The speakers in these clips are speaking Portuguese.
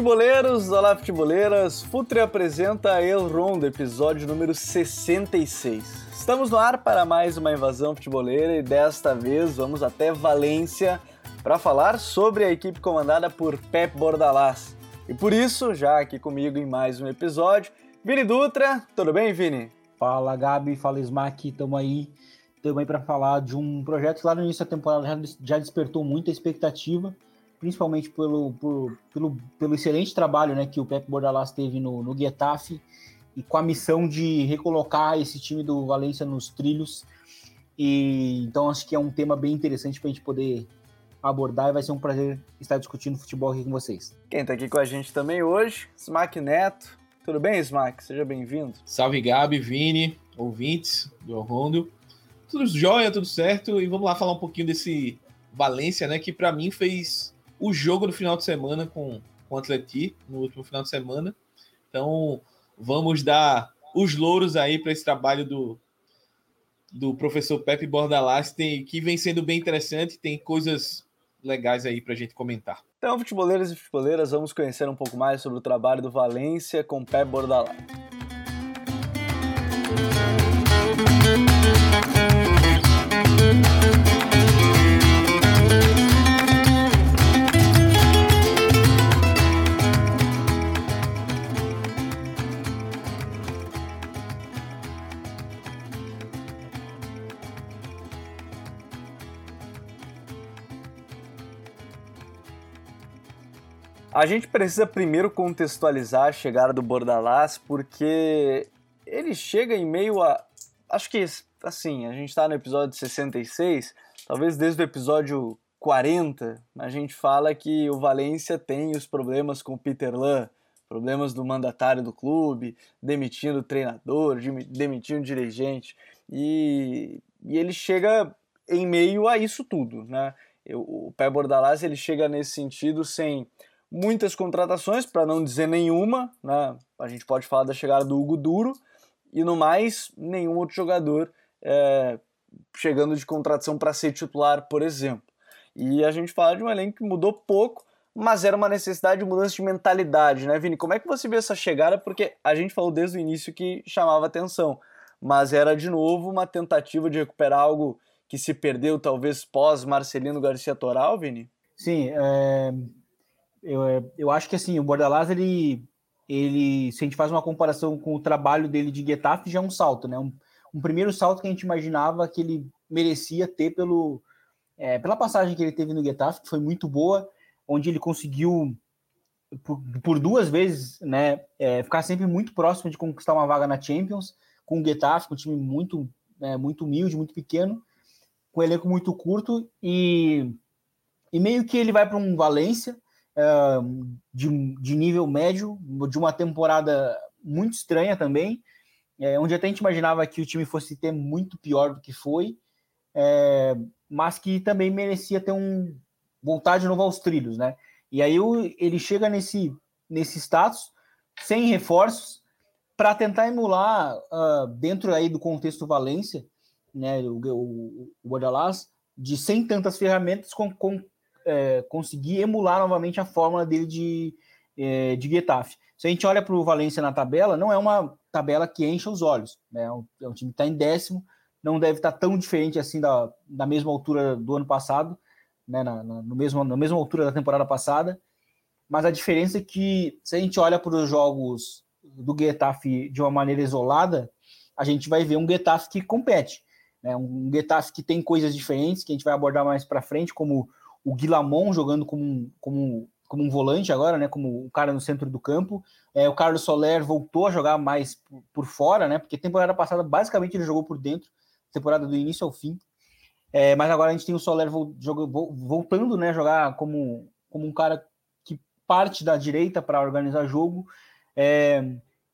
Futeboleiros! Olá, futeboleiras! Futre apresenta El Rondo, episódio número 66. Estamos no ar para mais uma invasão futeboleira e desta vez vamos até Valência para falar sobre a equipe comandada por Pep Bordalás. E por isso, já aqui comigo em mais um episódio, Vini Dutra. Tudo bem, Vini? Fala, Gabi. Fala, Smack. Estamos aí. Aí para falar de um projeto que lá no início da temporada já despertou muita expectativa principalmente pelo, por, pelo, pelo excelente trabalho né, que o Pep Bordalás teve no, no Getafe e com a missão de recolocar esse time do Valência nos trilhos. E então acho que é um tema bem interessante para a gente poder abordar e vai ser um prazer estar discutindo futebol aqui com vocês. Quem está aqui com a gente também hoje, Smack Neto. Tudo bem, Smack? Seja bem-vindo. Salve, Gabi, Vini, ouvintes do Rondo. Tudo jóia, tudo certo. E vamos lá falar um pouquinho desse Valência, né? Que para mim fez o jogo no final de semana com, com o Atleti, no último final de semana. Então, vamos dar os louros aí para esse trabalho do, do professor Pepe Bordalás, tem, que vem sendo bem interessante, tem coisas legais aí para a gente comentar. Então, futeboleiros e futeboleiras, vamos conhecer um pouco mais sobre o trabalho do Valência com Pepe Bordalás. A gente precisa primeiro contextualizar a chegada do Bordalás, porque ele chega em meio a. Acho que, assim, a gente está no episódio 66, talvez desde o episódio 40, a gente fala que o Valência tem os problemas com o Peter Lan, problemas do mandatário do clube, demitindo o treinador, demitindo o dirigente. E, e ele chega em meio a isso tudo, né? O Pé Bordalás ele chega nesse sentido sem muitas contratações, para não dizer nenhuma. Né? A gente pode falar da chegada do Hugo Duro e no mais, nenhum outro jogador é, chegando de contratação para ser titular, por exemplo. E a gente fala de um elenco que mudou pouco, mas era uma necessidade de mudança de mentalidade, né, Vini? Como é que você vê essa chegada? Porque a gente falou desde o início que chamava atenção, mas era de novo uma tentativa de recuperar algo que se perdeu, talvez pós Marcelino Garcia Toral, Vini? Sim, é, eu, é, eu acho que assim, o Bordalás, ele, ele, se a gente faz uma comparação com o trabalho dele de Getafe, já é um salto, né? Um, um primeiro salto que a gente imaginava que ele merecia ter pelo, é, pela passagem que ele teve no Getafe, que foi muito boa, onde ele conseguiu por, por duas vezes, né, é, ficar sempre muito próximo de conquistar uma vaga na Champions, com o Getafe, com um time muito, é, muito humilde, muito pequeno, com um elenco muito curto, e, e meio que ele vai para um Valência, de, de nível médio, de uma temporada muito estranha também, é, onde até a gente imaginava que o time fosse ter muito pior do que foi, é, mas que também merecia ter um voltar de novo aos trilhos, né? E aí o, ele chega nesse, nesse status sem reforços para tentar emular uh, dentro aí do contexto Valência, né? O, o, o Bordalás de sem tantas ferramentas com, com é, conseguir emular novamente a fórmula dele de, é, de Getafe. Se a gente olha para o Valência na tabela, não é uma tabela que enche os olhos. Né? É, um, é um time que está em décimo, não deve estar tá tão diferente assim da, da mesma altura do ano passado, né? na, na, no mesmo, na mesma altura da temporada passada. Mas a diferença é que, se a gente olha para os jogos do Getafe de uma maneira isolada, a gente vai ver um Getafe que compete. Né? Um Getafe que tem coisas diferentes, que a gente vai abordar mais para frente, como o Guilamon jogando como, como, como um volante agora, né? Como o cara no centro do campo. É, o Carlos Soler voltou a jogar mais por, por, fora, né? Porque temporada passada basicamente ele jogou por dentro, temporada do início ao fim. É, mas agora a gente tem o Soler voltando, né? Jogar como, como um cara que parte da direita para organizar jogo. É,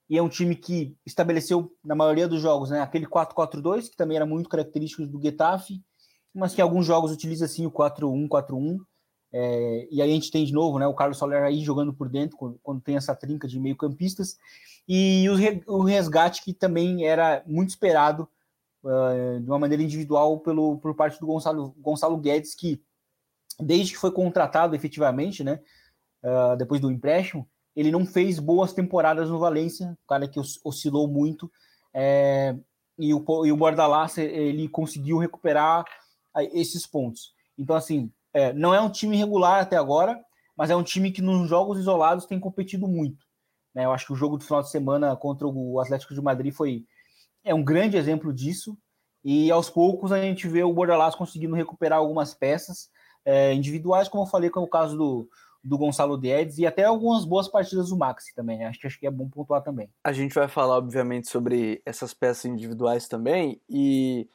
e é um time que estabeleceu na maioria dos jogos, né? Aquele 4-4-2 que também era muito característico do Getafe mas que alguns jogos utiliza assim o 4-1-4-1. É, e aí a gente tem de novo né, o Carlos Soler aí jogando por dentro, quando, quando tem essa trinca de meio-campistas, e o, o, resgate que também era muito esperado uh, de uma maneira individual pelo, por parte do Gonçalo, Gonçalo Guedes, que desde que foi contratado efetivamente, né, uh, depois do empréstimo, ele não fez boas temporadas no Valência, o cara que oscilou muito, é, e o, e o Bordalás ele conseguiu recuperar esses pontos. Então, assim, é, não é um time regular até agora, mas é um time que nos jogos isolados tem competido muito. Né? Eu acho que o jogo do final de semana contra o Atlético de Madrid foi é um grande exemplo disso. E aos poucos a gente vê o Bordalás conseguindo recuperar algumas peças é, individuais, como eu falei com o caso do, do Gonçalo Guedes e até algumas boas partidas do Maxi também. Acho que, acho que é bom pontuar também. A gente vai falar, obviamente, sobre essas peças individuais também. E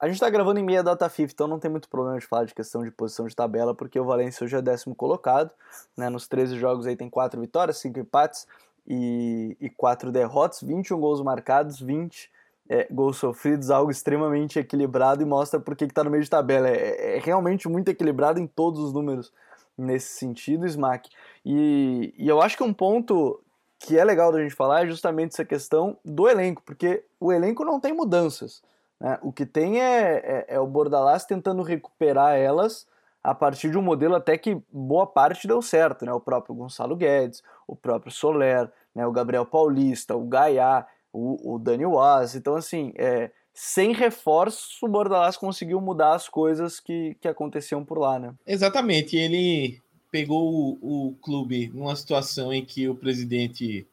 a gente está gravando em meia data FIFA, então não tem muito problema de falar de questão de posição de tabela, porque o Valencia hoje é décimo colocado. Né? Nos 13 jogos aí tem 4 vitórias, 5 empates e, e 4 derrotas, 21 gols marcados, 20 é, gols sofridos, algo extremamente equilibrado e mostra por que está no meio de tabela. É, é, realmente muito equilibrado em todos os números nesse sentido, Smack. E, e eu acho que um ponto que é legal da gente falar é justamente essa questão do elenco, porque o elenco não tem mudanças. Né? O que tem é, é, é o Bordalás tentando recuperar elas a partir de um modelo até que boa parte deu certo, né? O próprio Gonçalo Guedes, o próprio Soler, né? o Gabriel Paulista, o Gaiá, o, o Dani Waz. Então, assim, é, sem reforço, o Bordalás conseguiu mudar as coisas que, que aconteciam por lá, né? Exatamente. Ele pegou o, o clube numa situação em que o presidente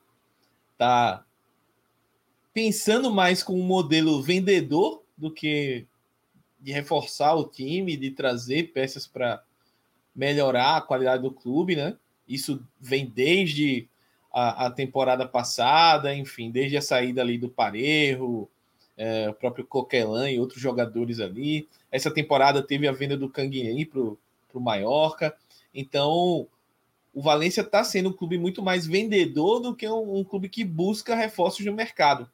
está pensando mais com um modelo vendedor do que de reforçar o time, de trazer peças para melhorar a qualidade do clube, né? Isso vem desde a, a, temporada passada, enfim, desde a saída ali do Parejo, é, o próprio Coquelin e outros jogadores ali. Essa temporada teve a venda do Canguinhei para o Mallorca. Então, o Valência está sendo um clube muito mais vendedor do que um, um clube que busca reforços no mercado.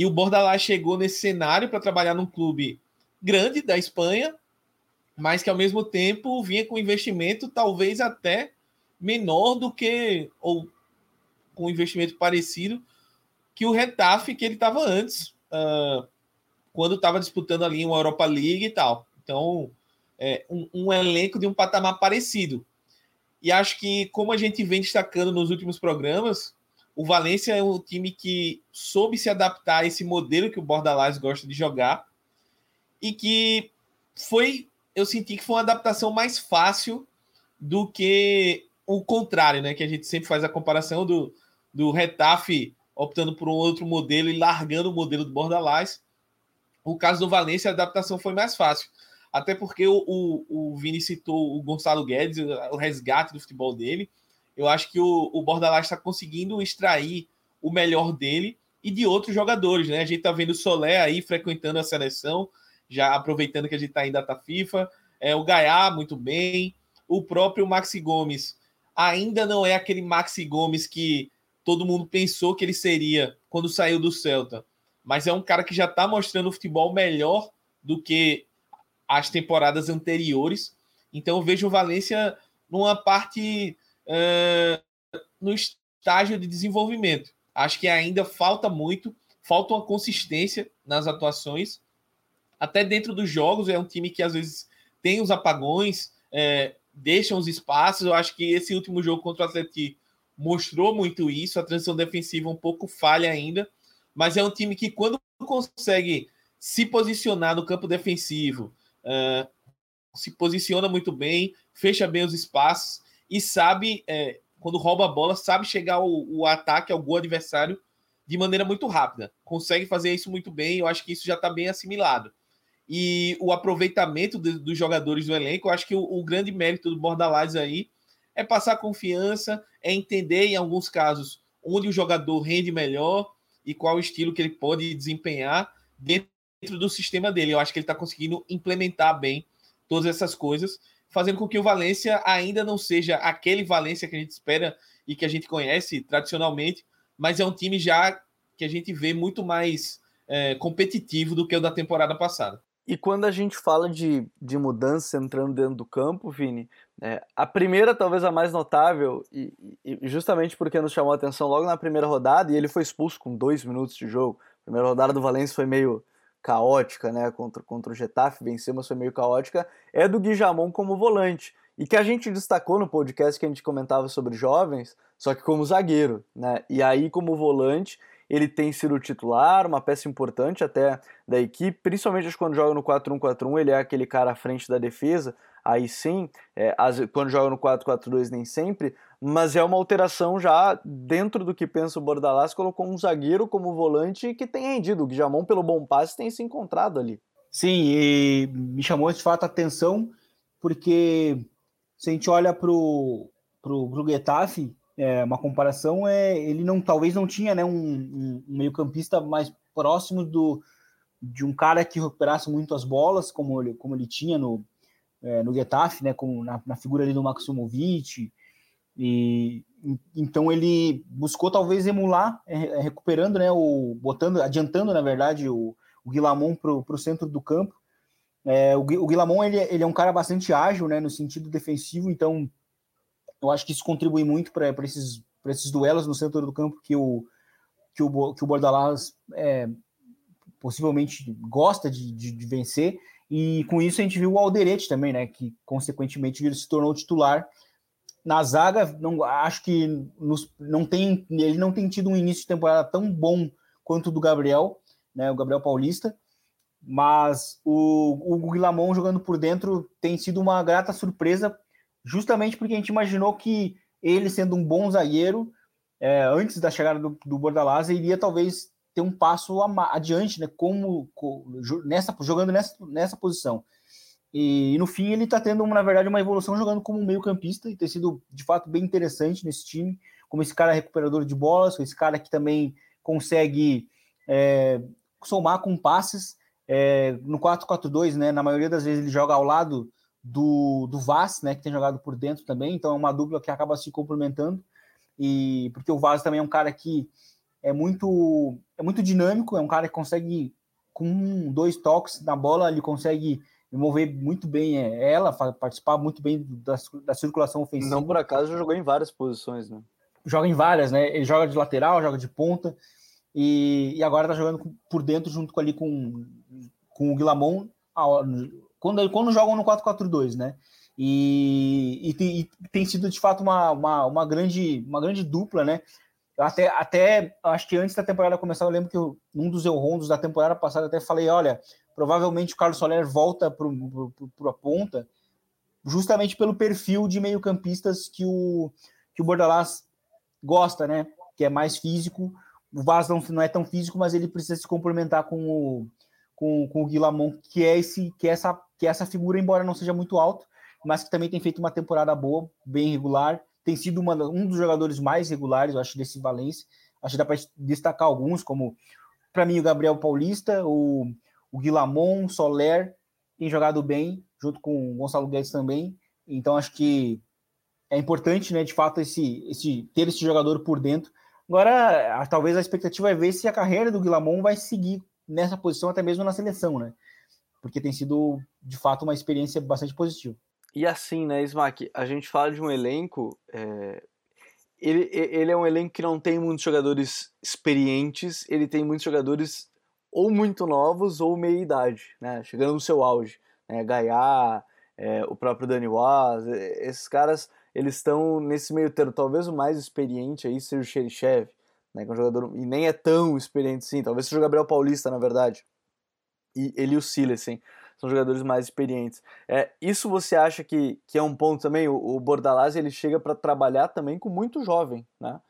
E o Bordalás chegou nesse cenário para trabalhar num clube grande da Espanha, mas que ao mesmo tempo vinha com investimento talvez até menor do que, ou com investimento parecido que o Retafe que ele estava antes, uh, quando estava disputando ali uma Europa League e tal. Então, é, um, um elenco de um patamar parecido. E acho que, como a gente vem destacando nos últimos programas, o Valência é um time que soube se adaptar a esse modelo que o Bordalás gosta de jogar e que foi, eu senti que foi uma adaptação mais fácil do que o contrário, né? Que a gente sempre faz a comparação do, do Retafe optando por um outro modelo e largando o modelo do Bordalás. O caso do Valência, a adaptação foi mais fácil. Até porque o, o, o Vini citou o Gonçalo Guedes, o resgate do futebol dele. Eu acho que o, o Bordalás está conseguindo extrair o melhor dele e de outros jogadores, né? A gente tá vendo o Solé aí frequentando a seleção, já aproveitando que a gente tá em data FIFA. É, o Gaiá, muito bem. O próprio Maxi Gomes ainda não é aquele Maxi Gomes que todo mundo pensou que ele seria quando saiu do Celta. Mas é um cara que já está mostrando o futebol melhor do que as temporadas anteriores. Então eu vejo o Valência numa parte uh, no estágio de desenvolvimento. Acho que ainda falta muito, falta uma consistência nas atuações. Até dentro dos jogos, é um time que às vezes tem os apagões, é, deixa os espaços. Eu acho que esse último jogo contra o Atlético mostrou muito isso. A transição defensiva um pouco falha ainda, mas é um time que, quando consegue se posicionar no campo defensivo, uh, se posiciona muito bem, fecha bem os espaços e sabe, é, quando rouba a bola, sabe chegar o, o ataque ao gol adversário de maneira muito rápida. Consegue fazer isso muito bem, eu acho que isso já está bem assimilado. E o aproveitamento de, dos jogadores do elenco, eu acho que o, o grande mérito do Bordalás aí é passar confiança, é entender em alguns casos onde o jogador rende melhor e qual o estilo que ele pode desempenhar dentro do sistema dele. Eu acho que ele está conseguindo implementar bem todas essas coisas, fazendo com que o Valência ainda não seja aquele Valência que a gente espera e que a gente conhece tradicionalmente, mas é um time já que a gente vê muito mais é, competitivo do que o da temporada passada. E quando a gente fala de, de mudança entrando dentro do campo, Vini, é, a primeira, talvez a mais notável, e, e, justamente porque nos chamou a atenção logo na primeira rodada, e ele foi expulso com dois minutos de jogo. A primeira rodada do Valência foi meio caótica, né? Contra, contra o Getafe, venceu, mas foi meio caótica. É do Guijamon como volante. e que a gente destacou no podcast que a gente comentava sobre jovens, só que como zagueiro, né? E aí como volante, ele tem sido titular, uma peça importante até da equipe, principalmente quando joga no 4-1-4-1, ele é aquele cara à frente da defesa, aí sim, é, as, quando joga no 4-4-2 nem sempre, mas é uma alteração já dentro do que pensa o Bordalás, colocou um zagueiro como volante que tem rendido, o Guijamon pelo bom passe tem se encontrado ali. Sim, e me chamou de fato a atenção, porque se a gente olha para o Getafe, é, uma comparação é ele não talvez não tinha né, um, um, meio campista mais próximo do de um cara que recuperasse muito as bolas como ele, como ele tinha no, é, no Getafe, né, como na, na figura ali do Maximovic e então ele buscou talvez emular é, é recuperando né o botando adiantando na verdade o, o Guilamon para o centro do campo é, o, o Guilamon ele, ele é um cara bastante ágil né no sentido defensivo então eu acho que isso contribui muito para esses, esses duelos no centro do campo que o, que o, que o Bordalás é, possivelmente gosta de, de, de, vencer. E com isso a gente viu o Alderete também, né? Que consequentemente se tornou titular. Na zaga, não, acho que nos, não tem, ele não tem tido um início de temporada tão bom quanto o do Gabriel, né? O Gabriel Paulista. Mas o, o jogando por dentro tem sido uma grata surpresa justamente porque a gente imaginou que ele, sendo um bom zagueiro, é, antes da chegada do, do Bordalás, iria talvez ter um passo adiante, né? Como nessa, jogando nessa, nessa posição. E, e, no fim ele está tendo, na verdade, uma evolução jogando como meio-campista e tem sido de fato bem interessante nesse time, como esse cara recuperador de bolas, esse cara que também consegue é, somar com passes. É, no 4-4-2, né? Na maioria das vezes ele joga ao lado do, do Vaz, né, que tem jogado por dentro também, então é uma dupla que acaba se complementando, e porque o Vaz também é um cara que é muito, é muito dinâmico, é um cara que consegue, com dois toques na bola, ele consegue mover muito bem é, ela, participar muito bem da, da circulação ofensiva. Não por acaso jogou em várias posições, né? Joga em várias, né? Ele joga de lateral, joga de ponta, e, e agora tá jogando por dentro junto com ali com, com o Guilamon, quando, quando jogam no 4-4-2, né? E, e, e, tem sido de fato uma, uma, uma, grande, uma grande dupla, né? Até, até acho que antes da temporada começar, eu lembro que eu, num dos rondos da temporada passada até falei: olha, provavelmente o Carlos Soler volta para a ponta, justamente pelo perfil de meio-campistas que o, que o Bordalás gosta, né? Que é mais físico. O Vaz não, não é tão físico, mas ele precisa se complementar com o, com, com o Guilamon, que é esse que é essa que é essa figura, embora não seja muito alto, mas que também tem feito uma temporada boa, bem regular, tem sido uma, um dos jogadores mais regulares, eu acho, desse Valência. Acho que dá para destacar alguns, como para mim o Gabriel Paulista, o, o Guilamon, Soler, tem jogado bem, junto com o Gonçalo Guedes também. Então acho que é importante, né, de fato, esse, esse ter esse jogador por dentro. Agora, talvez a expectativa é ver se a carreira do Guilamon vai seguir nessa posição, até mesmo na seleção, né? Porque tem sido, de fato, uma experiência bastante positiva. E assim, né, Smack, a gente fala de um elenco. É... Ele, ele é um elenco que não tem muitos jogadores experientes, ele tem muitos jogadores ou muito novos ou meia idade, né? Chegando no seu auge. Né? Gaiá, é, o próprio Dani Waz, esses caras eles estão nesse meio termo. Talvez o mais experiente aí seja o Xerichev, né, que é um jogador e nem é tão experiente assim, talvez seja o Gabriel Paulista, na verdade. E ele e o Silesen são jogadores mais experientes. É, isso você acha que, que é um ponto também? O, o Bordalás ele chega para trabalhar também com muito jovem, né?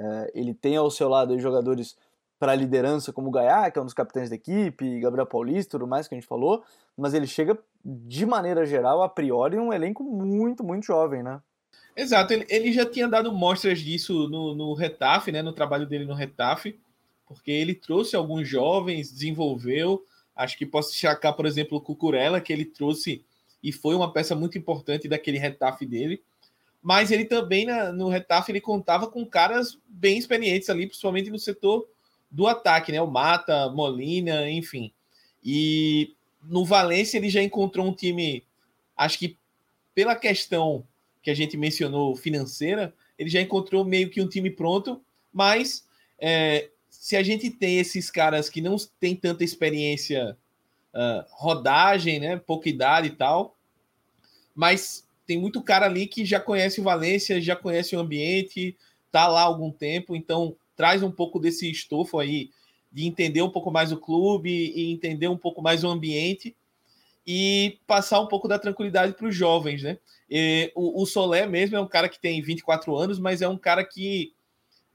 É, ele tem ao seu lado jogadores para liderança como o Gaiá, que é um dos capitães da equipe, Gabriel Paulista, tudo mais que a gente falou, mas ele chega de maneira geral, a priori, um elenco muito, muito jovem, né? Exato, ele, ele já tinha dado mostras disso no, no Retafe, né, no trabalho dele no Retafe, porque ele trouxe alguns jovens, desenvolveu. Acho que posso destacar, por exemplo, o Cucurella, que ele trouxe e foi uma peça muito importante daquele Retafe dele. Mas ele também, na, no Retafe, ele contava com caras bem experientes ali, principalmente no setor do ataque, né? O Mata, Molina, enfim. E no Valência ele já encontrou um time, acho que pela questão que a gente mencionou financeira, ele já encontrou meio que um time pronto, mas é, se a gente tem esses caras que não têm tanta experiência, uh, rodagem, né, pouca idade e tal, mas tem muito cara ali que já conhece o Valência, já conhece o ambiente, tá lá há algum tempo, então traz um pouco desse estofo aí de entender um pouco mais o clube e entender um pouco mais o ambiente e passar um pouco da tranquilidade para os jovens, né? E, o, o Solé mesmo é um cara que tem 24 anos, mas é um cara que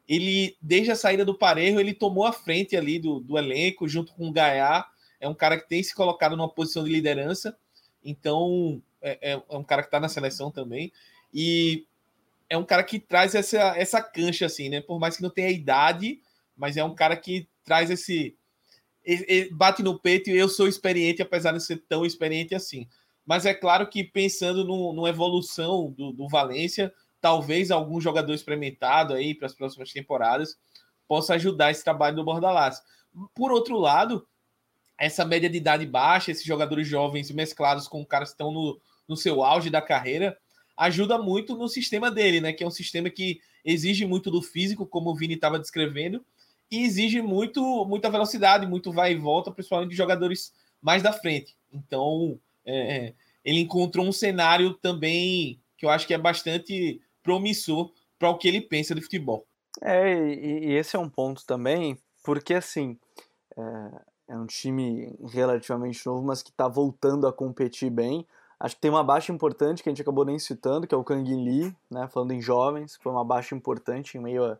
ele, desde a saída do Parejo, ele tomou a frente ali do, do elenco, junto com o Gaiá. É um cara que tem se colocado numa posição de liderança. Então, é, é, é um cara que está na seleção também. E é um cara que traz essa, essa cancha, assim, né? Por mais que não tenha idade, mas é um cara que traz esse. bate no peito e eu sou experiente, apesar de ser tão experiente assim. Mas é claro que pensando no, numa evolução do, do Valência, talvez algum jogador experimentado aí para as próximas temporadas possa ajudar esse trabalho do Bordalás. Por outro lado, essa média de idade baixa, esses jogadores jovens mesclados com caras que estão no, no seu auge da carreira, ajuda muito no sistema dele, né? Que é um sistema que exige muito do físico, como o Vini estava descrevendo, e exige muito, muita velocidade, muito vai e volta, principalmente de jogadores mais da frente. Então, é, é ele encontrou um cenário também que eu acho que é bastante promissor para o que ele pensa de futebol. É, e, e, esse é um ponto também, porque assim, é, é um time relativamente novo, mas que está voltando a competir bem. Acho que tem uma baixa importante que a gente acabou nem citando, que é o Kang Lee, né, falando em jovens, foi uma baixa importante em meio a,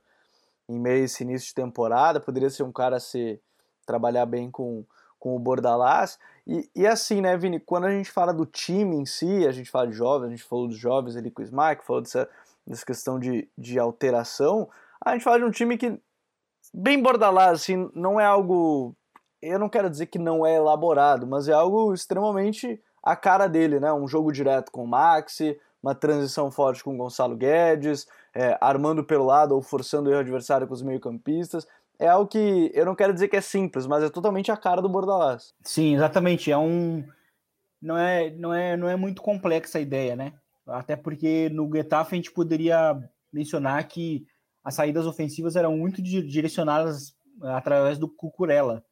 em meio a esse início de temporada, poderia ser um cara se trabalhar bem com, com o Bordalás. E, e assim, né, Vini, quando a gente fala do time em si, a gente fala de jovens, a gente falou dos jovens ali com o Smack, falou dessa, nessa questão de, de alteração, a gente fala de um time que, bem bordalás, assim, não é algo. Eu não quero dizer que não é elaborado, mas é algo extremamente a cara dele, né? Um jogo direto com o Maxi, uma transição forte com o Gonçalo Guedes, é, armando pelo lado ou forçando o erro adversário com os meio-campistas. É algo que eu não quero dizer que é simples, mas é totalmente a cara do Bordalás. Sim, exatamente. É um. Não é, não é, não é muito complexa a ideia, né? Até porque no Getafe a gente poderia mencionar que as saídas ofensivas eram muito direcionadas através do Cucurella.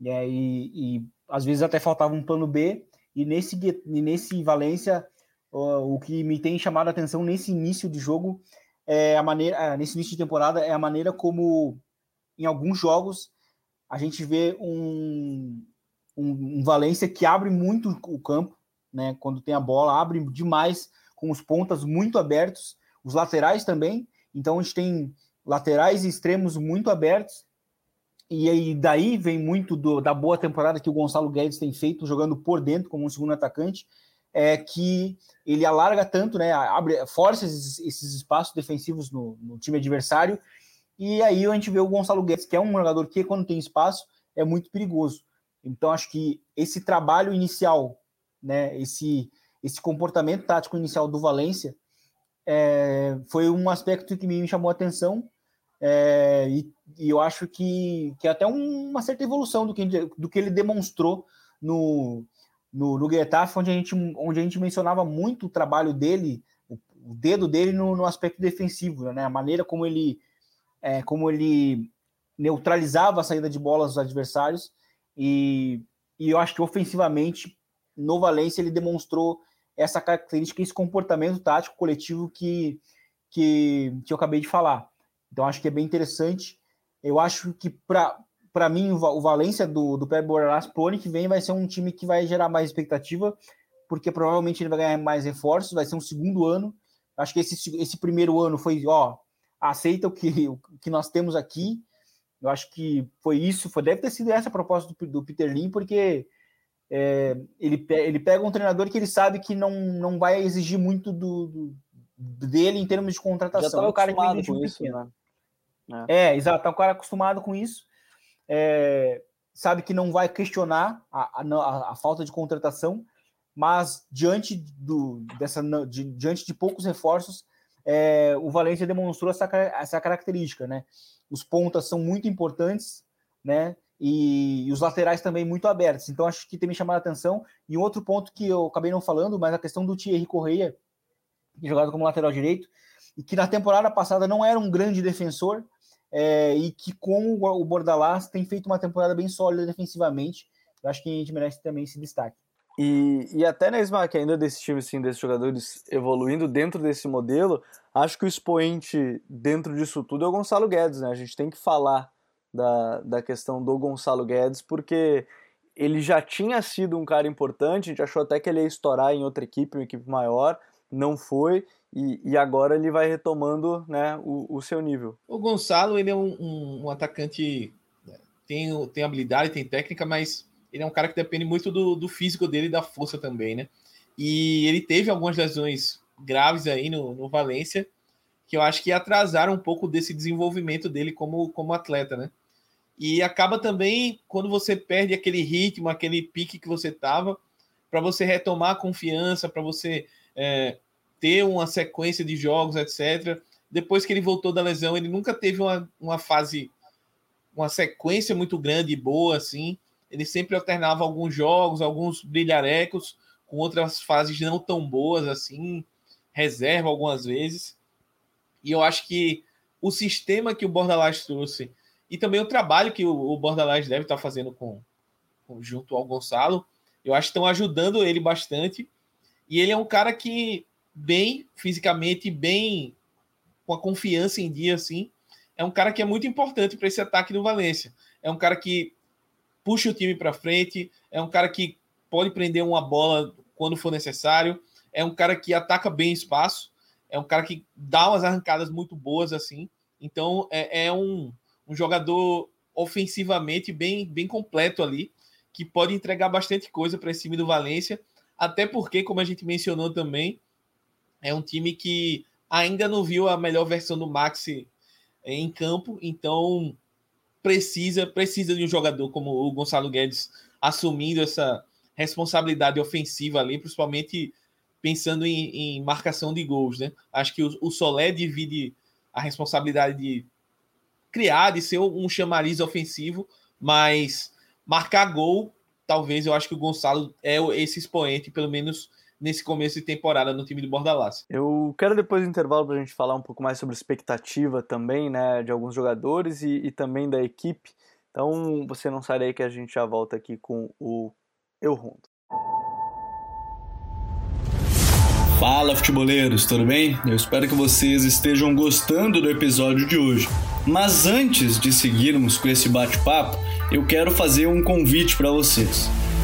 E, aí, e às vezes até faltava um plano B. E nesse, nesse Valência, o que me tem chamado a atenção nesse início de jogo é a maneira, eh, nesse início de temporada, é a maneira como em alguns jogos a gente vê um, um, um Valência que abre muito o campo, né? Quando tem a bola, abre demais, com os pontas muito abertos, os laterais também. Então a gente tem laterais e extremos muito abertos. E aí daí vem muito do, da boa temporada que o Gonçalo Guedes tem feito, jogando por dentro como um segundo atacante, é que ele alarga tanto, né? Abre, força esses, esses espaços defensivos no, no time adversário. E aí a gente vê o Gonçalo Guedes, que é um jogador que, quando tem espaço, é muito perigoso. Então, acho que esse trabalho inicial né, esse, esse comportamento tático inicial do Valência é, foi um aspecto que me chamou a atenção é, e, e, eu acho que, que é até uma certa evolução do que, do que ele demonstrou no, no, no Getafe, onde a, gente, onde a gente mencionava muito o trabalho dele, o, o dedo dele no, no, aspecto defensivo, né? a maneira como ele, é, como ele neutralizava a saída de bolas dos adversários e, e eu acho que ofensivamente no Valência ele demonstrou essa característica, esse comportamento tático coletivo que, que, que eu acabei de falar. Então acho que é bem interessante. Eu acho que para mim o Valência do, do Pep Borras pro ano que vem vai ser um time que vai gerar mais expectativa, porque provavelmente ele vai ganhar mais reforços, vai ser um segundo ano. Acho que esse, esse primeiro ano foi, ó, aceita o que, o que nós temos aqui. Eu acho que foi isso, foi, deve ter sido essa a proposta do, do Peter Lim, porque é, ele, ele pega um treinador que ele sabe que não, não vai exigir muito do, do dele em termos de contratação. Já é o cara acostumado com isso, né? É. é, exato, tá o cara acostumado com isso. É, sabe que não vai questionar a, a, a, falta de contratação, mas diante, do, dessa, de, diante de poucos reforços, é, o Valência demonstrou essa, essa característica, né? Os pontas são muito importantes, né? e, e, os laterais também muito abertos. Então acho que tem me chamado a atenção. E um outro ponto que eu acabei não falando, mas a questão do Thierry Correia, jogado como lateral direito, e que na temporada passada não era um grande defensor, é, e que com o Bordalás tem feito uma temporada bem sólida defensivamente. Eu acho que a gente merece também esse destaque. E, e até na Smack, ainda desse time, assim, desses jogadores evoluindo dentro desse modelo, acho que o expoente dentro disso tudo é o Gonçalo Guedes, né? A gente tem que falar da, da questão do Gonçalo Guedes, porque ele já tinha sido um cara importante, a gente achou até que ele ia estourar em outra equipe, uma equipe maior, não foi, e, e agora ele vai retomando né, o, o seu nível. O Gonçalo, ele é um, um, um atacante, né, tem, tem habilidade, tem técnica, mas ele é um cara que depende muito do, do físico dele e da força também, né? E ele teve algumas lesões graves aí no, no Valência, que eu acho que atrasaram um pouco desse desenvolvimento dele como, como atleta, né? E acaba também quando você perde aquele ritmo, aquele pique que você tava, para você retomar a confiança, para você é, ter uma sequência de jogos, etc. Depois que ele voltou da lesão, ele nunca teve uma, uma fase, uma sequência muito grande e boa, assim ele sempre alternava alguns jogos, alguns brilharecos, com outras fases não tão boas assim, reserva algumas vezes. E eu acho que o sistema que o Bordalás trouxe e também o trabalho que o, Bordalás deve estar fazendo com, com, junto ao Gonçalo, eu acho que estão ajudando ele bastante. E ele é um cara que bem fisicamente, bem com a confiança em dia assim, é um cara que é muito importante para esse ataque do Valência. É um cara que puxa o time para frente, é um cara que pode prender uma bola quando for necessário, é um cara que ataca bem espaço, é um cara que dá umas arrancadas muito boas assim. Então é, é um, um jogador ofensivamente bem, bem completo ali, que pode entregar bastante coisa para esse time do Valência, até porque, como a gente mencionou também, é um time que ainda não viu a melhor versão do Maxi em campo, então precisa precisa de um jogador como o Gonçalo Guedes assumindo essa responsabilidade ofensiva ali, principalmente pensando em, em marcação de gols, né? Acho que o, o, Solé divide a responsabilidade de criar, de ser um chamariz ofensivo, mas marcar gol, talvez eu acho que o Gonçalo é esse expoente, pelo menos nesse começo de temporada no time do Bordalás. Eu quero depois do intervalo para a gente falar um pouco mais sobre expectativa também, né, de alguns jogadores e, e, também da equipe. Então você não sai daí que a gente já volta aqui com o Eu Rondo. Fala futeboleiros, tudo bem? Eu espero que vocês estejam gostando do episódio de hoje. Mas antes de seguirmos com esse bate-papo, eu quero fazer um convite para vocês.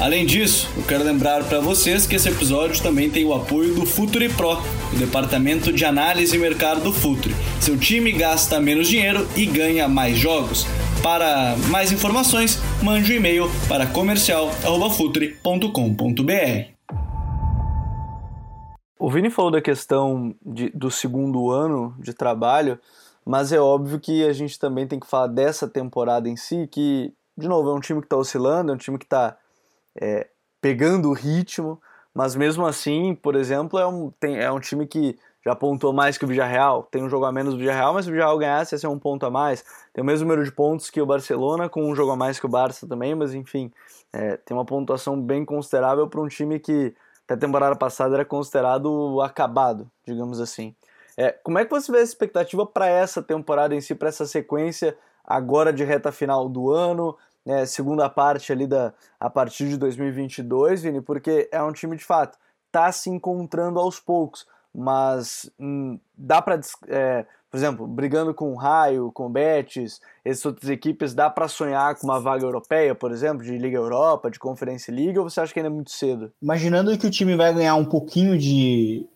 Além disso, eu quero lembrar para vocês que esse episódio também tem o apoio do Futuri Pro, o departamento de análise e mercado do Futuri. Seu time gasta menos dinheiro e ganha mais jogos. Para mais informações, mande um e-mail para comercial@futuri.com.br. O Vini falou da questão de, do segundo ano de trabalho, mas é óbvio que a gente também tem que falar dessa temporada em si, que, de novo, é um time que está oscilando, é um time que está é, pegando o ritmo, mas mesmo assim, por exemplo, é um, tem, é um time que já pontuou mais que o Villarreal, tem um jogo a menos do Villarreal, mas se o Villarreal ganhasse ia ser um ponto a mais, tem o mesmo número de pontos que o Barcelona, com um jogo a mais que o Barça também, mas enfim, é, tem uma pontuação bem considerável para um time que até a temporada passada era considerado acabado, digamos assim. É, como é que você vê a expectativa para essa temporada em si, para essa sequência agora de reta final do ano? Né, segunda parte ali da a partir de 2022, Vini, porque é um time de fato tá se encontrando aos poucos, mas hum, dá para é, por exemplo, brigando com o Raio, com o Betis, essas outras equipes, dá para sonhar com uma vaga europeia, por exemplo, de Liga Europa, de Conferência Liga, ou você acha que ainda é muito cedo? Imaginando que o time vai ganhar um pouquinho de,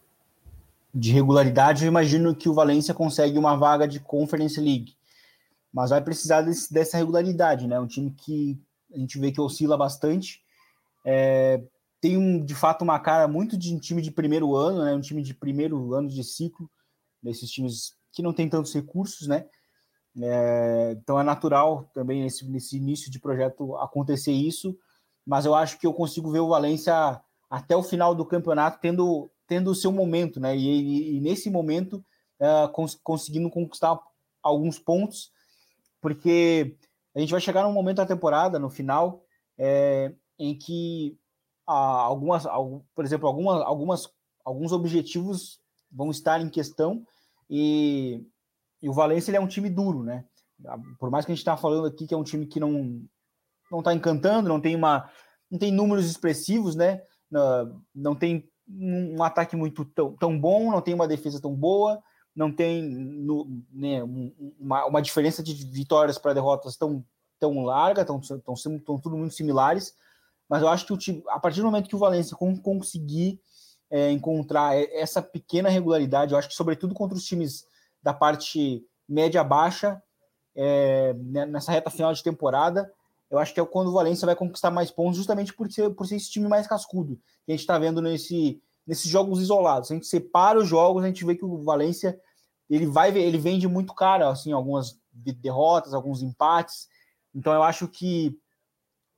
de regularidade, eu imagino que o Valência consegue uma vaga de Conference League mas vai precisar desse, dessa regularidade, né? Um time que a gente vê que oscila bastante, é, tem um, de fato uma cara muito de um time de primeiro ano, né? Um time de primeiro ano de ciclo, desses times que não tem tantos recursos, né? É, então é natural também nesse, nesse início de projeto acontecer isso, mas eu acho que eu consigo ver o Valência até o final do campeonato tendo tendo o seu momento, né? E, e, e nesse momento uh, cons conseguindo conquistar alguns pontos, porque a gente vai chegar num momento da temporada, no final, é, em que algumas, por exemplo, algumas, algumas, alguns objetivos vão estar em questão e, e o Valência ele é um time duro, né? Por mais que a gente está falando aqui que é um time que não não está encantando, não tem uma não tem números expressivos, né? Não tem um ataque muito tão, tão bom, não tem uma defesa tão boa, não tem no, né, uma, uma diferença de vitórias para derrotas tão, tão larga, tão, tão, tão tudo muito similares. Mas eu acho que o time, a partir do momento que o Valência conseguir é, encontrar essa pequena regularidade, eu acho que sobretudo contra os times da parte média-baixa, é, né, nessa reta final de temporada, eu acho que é quando o Valência vai conquistar mais pontos, justamente por ser, por ser esse time mais cascudo, que a gente está vendo nesse, nesses jogos isolados. A gente separa os jogos, a gente vê que o Valência ele vai ele vende muito caro, assim, algumas derrotas, alguns empates. Então eu acho que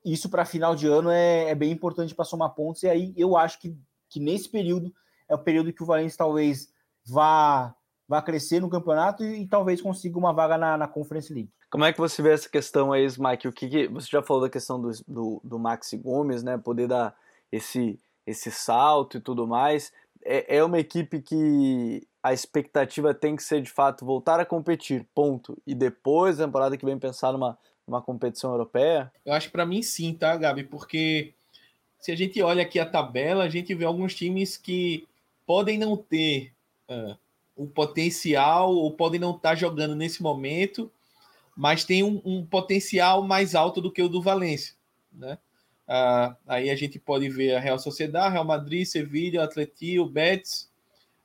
isso para final de ano é, é bem importante para somar pontos. E aí eu acho que, que nesse período é o período que o Valência talvez vá, vá crescer no campeonato e, e talvez consiga uma vaga na, na Conference League. Como é que você vê essa questão aí, Mike? O que, que você já falou da questão do, do, do Maxi Gomes, né? Poder dar esse, esse salto e tudo mais. É, é uma equipe que a expectativa tem que ser de fato voltar a competir, ponto. E depois, a temporada que vem, pensar numa, numa competição europeia? Eu acho para mim sim, tá, Gabi? Porque se a gente olha aqui a tabela, a gente vê alguns times que podem não ter uh, o potencial ou podem não estar tá jogando nesse momento mas tem um, um, potencial mais alto do que o do Valência, né? Ah, aí a gente pode ver a Real Sociedade, Real Madrid, Sevilha, Atlético, Betis.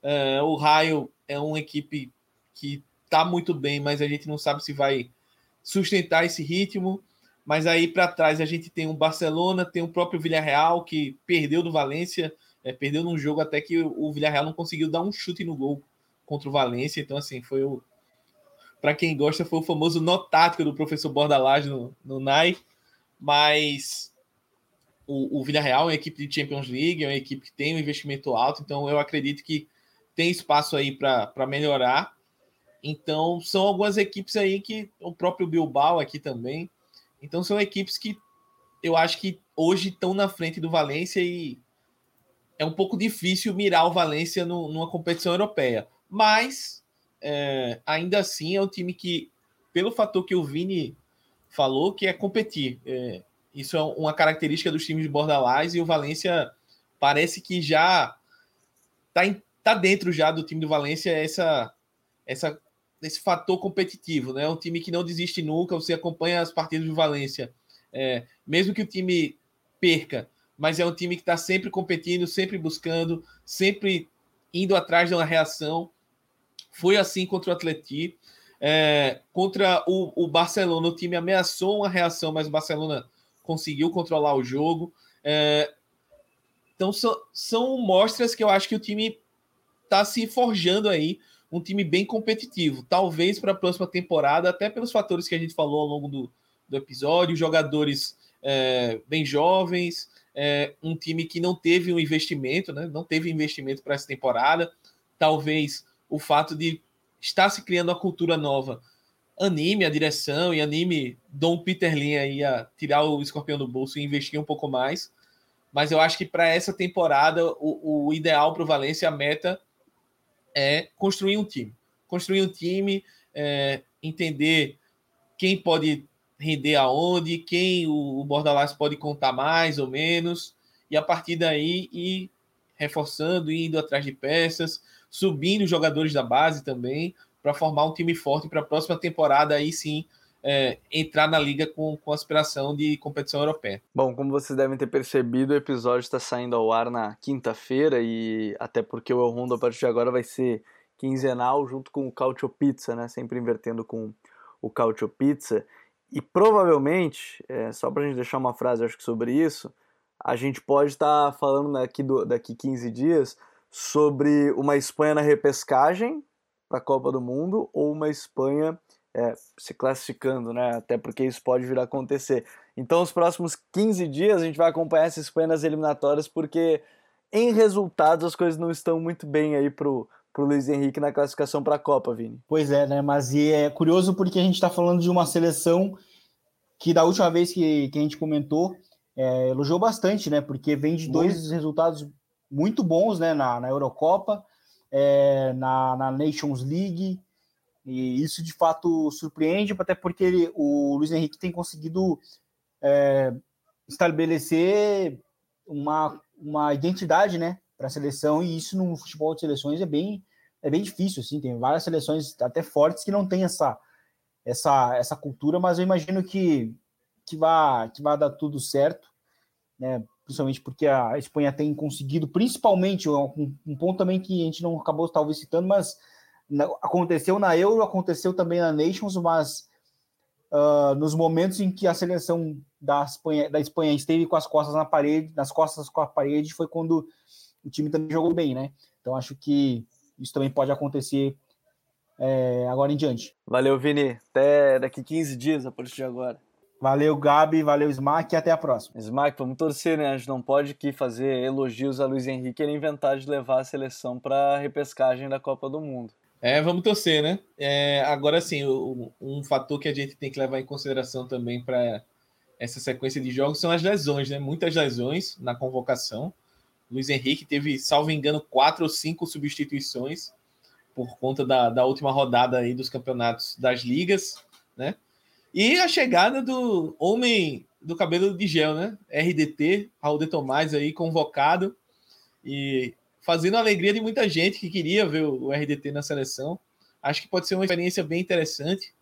Ah, o Raio é uma equipe que está muito bem, mas a gente não sabe se vai sustentar esse ritmo. Mas aí para trás a gente tem o Barcelona, tem o próprio Villarreal que perdeu do Valência, é, perdeu num jogo até que o Villarreal não conseguiu dar um chute no gol contra o Valência. Então assim foi o, para quem gosta, foi o famoso nó tático do professor Bordalás no, no NAI, mas o, o Villarreal é uma equipe de Champions League, é uma equipe que tem um investimento alto, então eu acredito que tem espaço aí para melhorar. Então, são algumas equipes aí que o próprio Bilbao aqui também. Então, são equipes que eu acho que hoje estão na frente do Valência e é um pouco difícil mirar o Valência numa competição europeia. Mas é, ainda assim é um time que, pelo fator que o Vini falou, que é competir. É, isso é uma característica dos times de Bordalás e o Valência parece que já está tá dentro já do time do Valência essa, essa, esse fator competitivo, né? É um time que não desiste nunca, você acompanha as partidas do Valência, é, mesmo que o time perca, mas é um time que está sempre competindo, sempre buscando, sempre indo atrás de uma reação. Foi assim contra o Atleti. É, contra o, o, Barcelona, o time ameaçou uma reação, mas o Barcelona conseguiu controlar o jogo. É, então são, são mostras que eu acho que o time está se forjando aí, um time bem competitivo. Talvez para a próxima temporada, até pelos fatores que a gente falou ao longo do, do episódio, jogadores é, bem jovens, é, um time que não teve um investimento, né? não teve investimento para essa temporada. Talvez o fato de estar se criando uma cultura nova anime a direção e anime Dom Peter Lin aí a tirar o escorpião do bolso e investir um pouco mais. Mas eu acho que para essa temporada, o, o ideal para o Valência, a meta é construir um time. Construir um time, é, entender quem pode render aonde, quem o, o Bordalás pode contar mais ou menos, e a partir daí ir reforçando, indo atrás de peças, subindo jogadores da base também, para formar um time forte para a próxima temporada aí sim é, entrar na liga com, com aspiração de competição europeia. Bom, como vocês devem ter percebido, o episódio está saindo ao ar na quinta-feira e até porque o El Rondo a partir de agora vai ser quinzenal junto com o Cautio Pizza, né? Sempre invertendo com o Cautio Pizza. E provavelmente, é, só para a gente deixar uma frase acho que sobre isso, a gente pode estar tá falando daqui, do, daqui 15 dias sobre uma Espanha na repescagem para a Copa do Mundo ou uma Espanha é, se classificando, né? Até porque isso pode vir a acontecer. Então, os próximos 15 dias a gente vai acompanhar essa Espanha nas eliminatórias, porque em resultados as coisas não estão muito bem aí pro, pro Luiz Henrique na classificação para a Copa, Vini. Pois é, né? Mas é curioso porque a gente está falando de uma seleção que da última vez que, que a gente comentou é, elogiou bastante, né? Porque vem de dois resultados muito bons, né? Na, na Eurocopa, é, na, na Nations League, e isso de fato surpreende, até porque ele, o Luiz Henrique tem conseguido é, estabelecer uma, uma identidade, né? Para a seleção, e isso no futebol de seleções é bem, é bem difícil, assim. Tem várias seleções até fortes que não tem essa, essa, essa cultura, mas eu imagino que, que, vai, que vai dar tudo certo né? Principalmente porque a Espanha tem conseguido, principalmente, um, um ponto também que a gente não acabou talvez citando, mas na, aconteceu na Euro, aconteceu também na Nations, mas uh, nos momentos em que a seleção da Espanha, da Espanha esteve com as costas na parede, nas costas com a parede, foi quando o time também jogou bem, né? Então acho que isso também pode acontecer é, agora em diante. Valeu, Vini. Até daqui 15 dias a partir de agora. Valeu, Gabi, valeu, Smack, e até a próxima. Smack, vamos torcer, né? A gente não pode aqui fazer elogios a Luiz Henrique e inventar de levar a seleção para a repescagem da Copa do Mundo. É, vamos torcer, né? É, agora sim, um, um fator que a gente tem que levar em consideração também para essa sequência de jogos são as lesões, né? Muitas lesões na convocação. Luiz Henrique teve, salvo engano, quatro ou cinco substituições por conta da, da última rodada aí dos campeonatos das ligas, né? E a chegada do homem do cabelo de gel, né? RDT, Raul de Tomás aí convocado e fazendo a alegria de muita gente que queria ver o RDT na seleção. Acho que pode ser uma experiência bem interessante,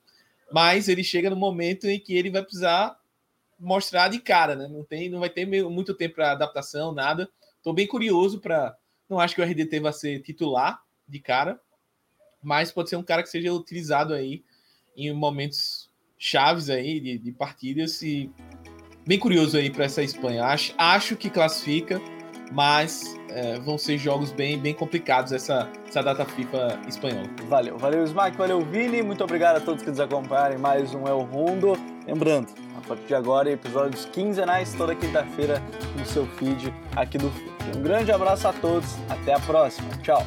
mas ele chega no momento em que ele vai precisar mostrar de cara, né? Não tem, não vai ter muito tempo para adaptação, nada. Estou bem curioso para, não acho que o RDT vai ser titular de cara, mas pode ser um cara que seja utilizado aí em momentos chaves aí de, de partidas e bem curioso aí para essa Espanha. Acho, acho que classifica, mas é, vão ser jogos bem, bem complicados essa, essa data FIFA espanhola. Valeu, valeu Smack, valeu Vini, muito obrigado a todos que nos acompanharem mais um El Rundo. Lembrando, a partir de agora, episódios quinzenais toda quinta-feira no seu feed aqui do Um grande abraço a todos, até a próxima, tchau!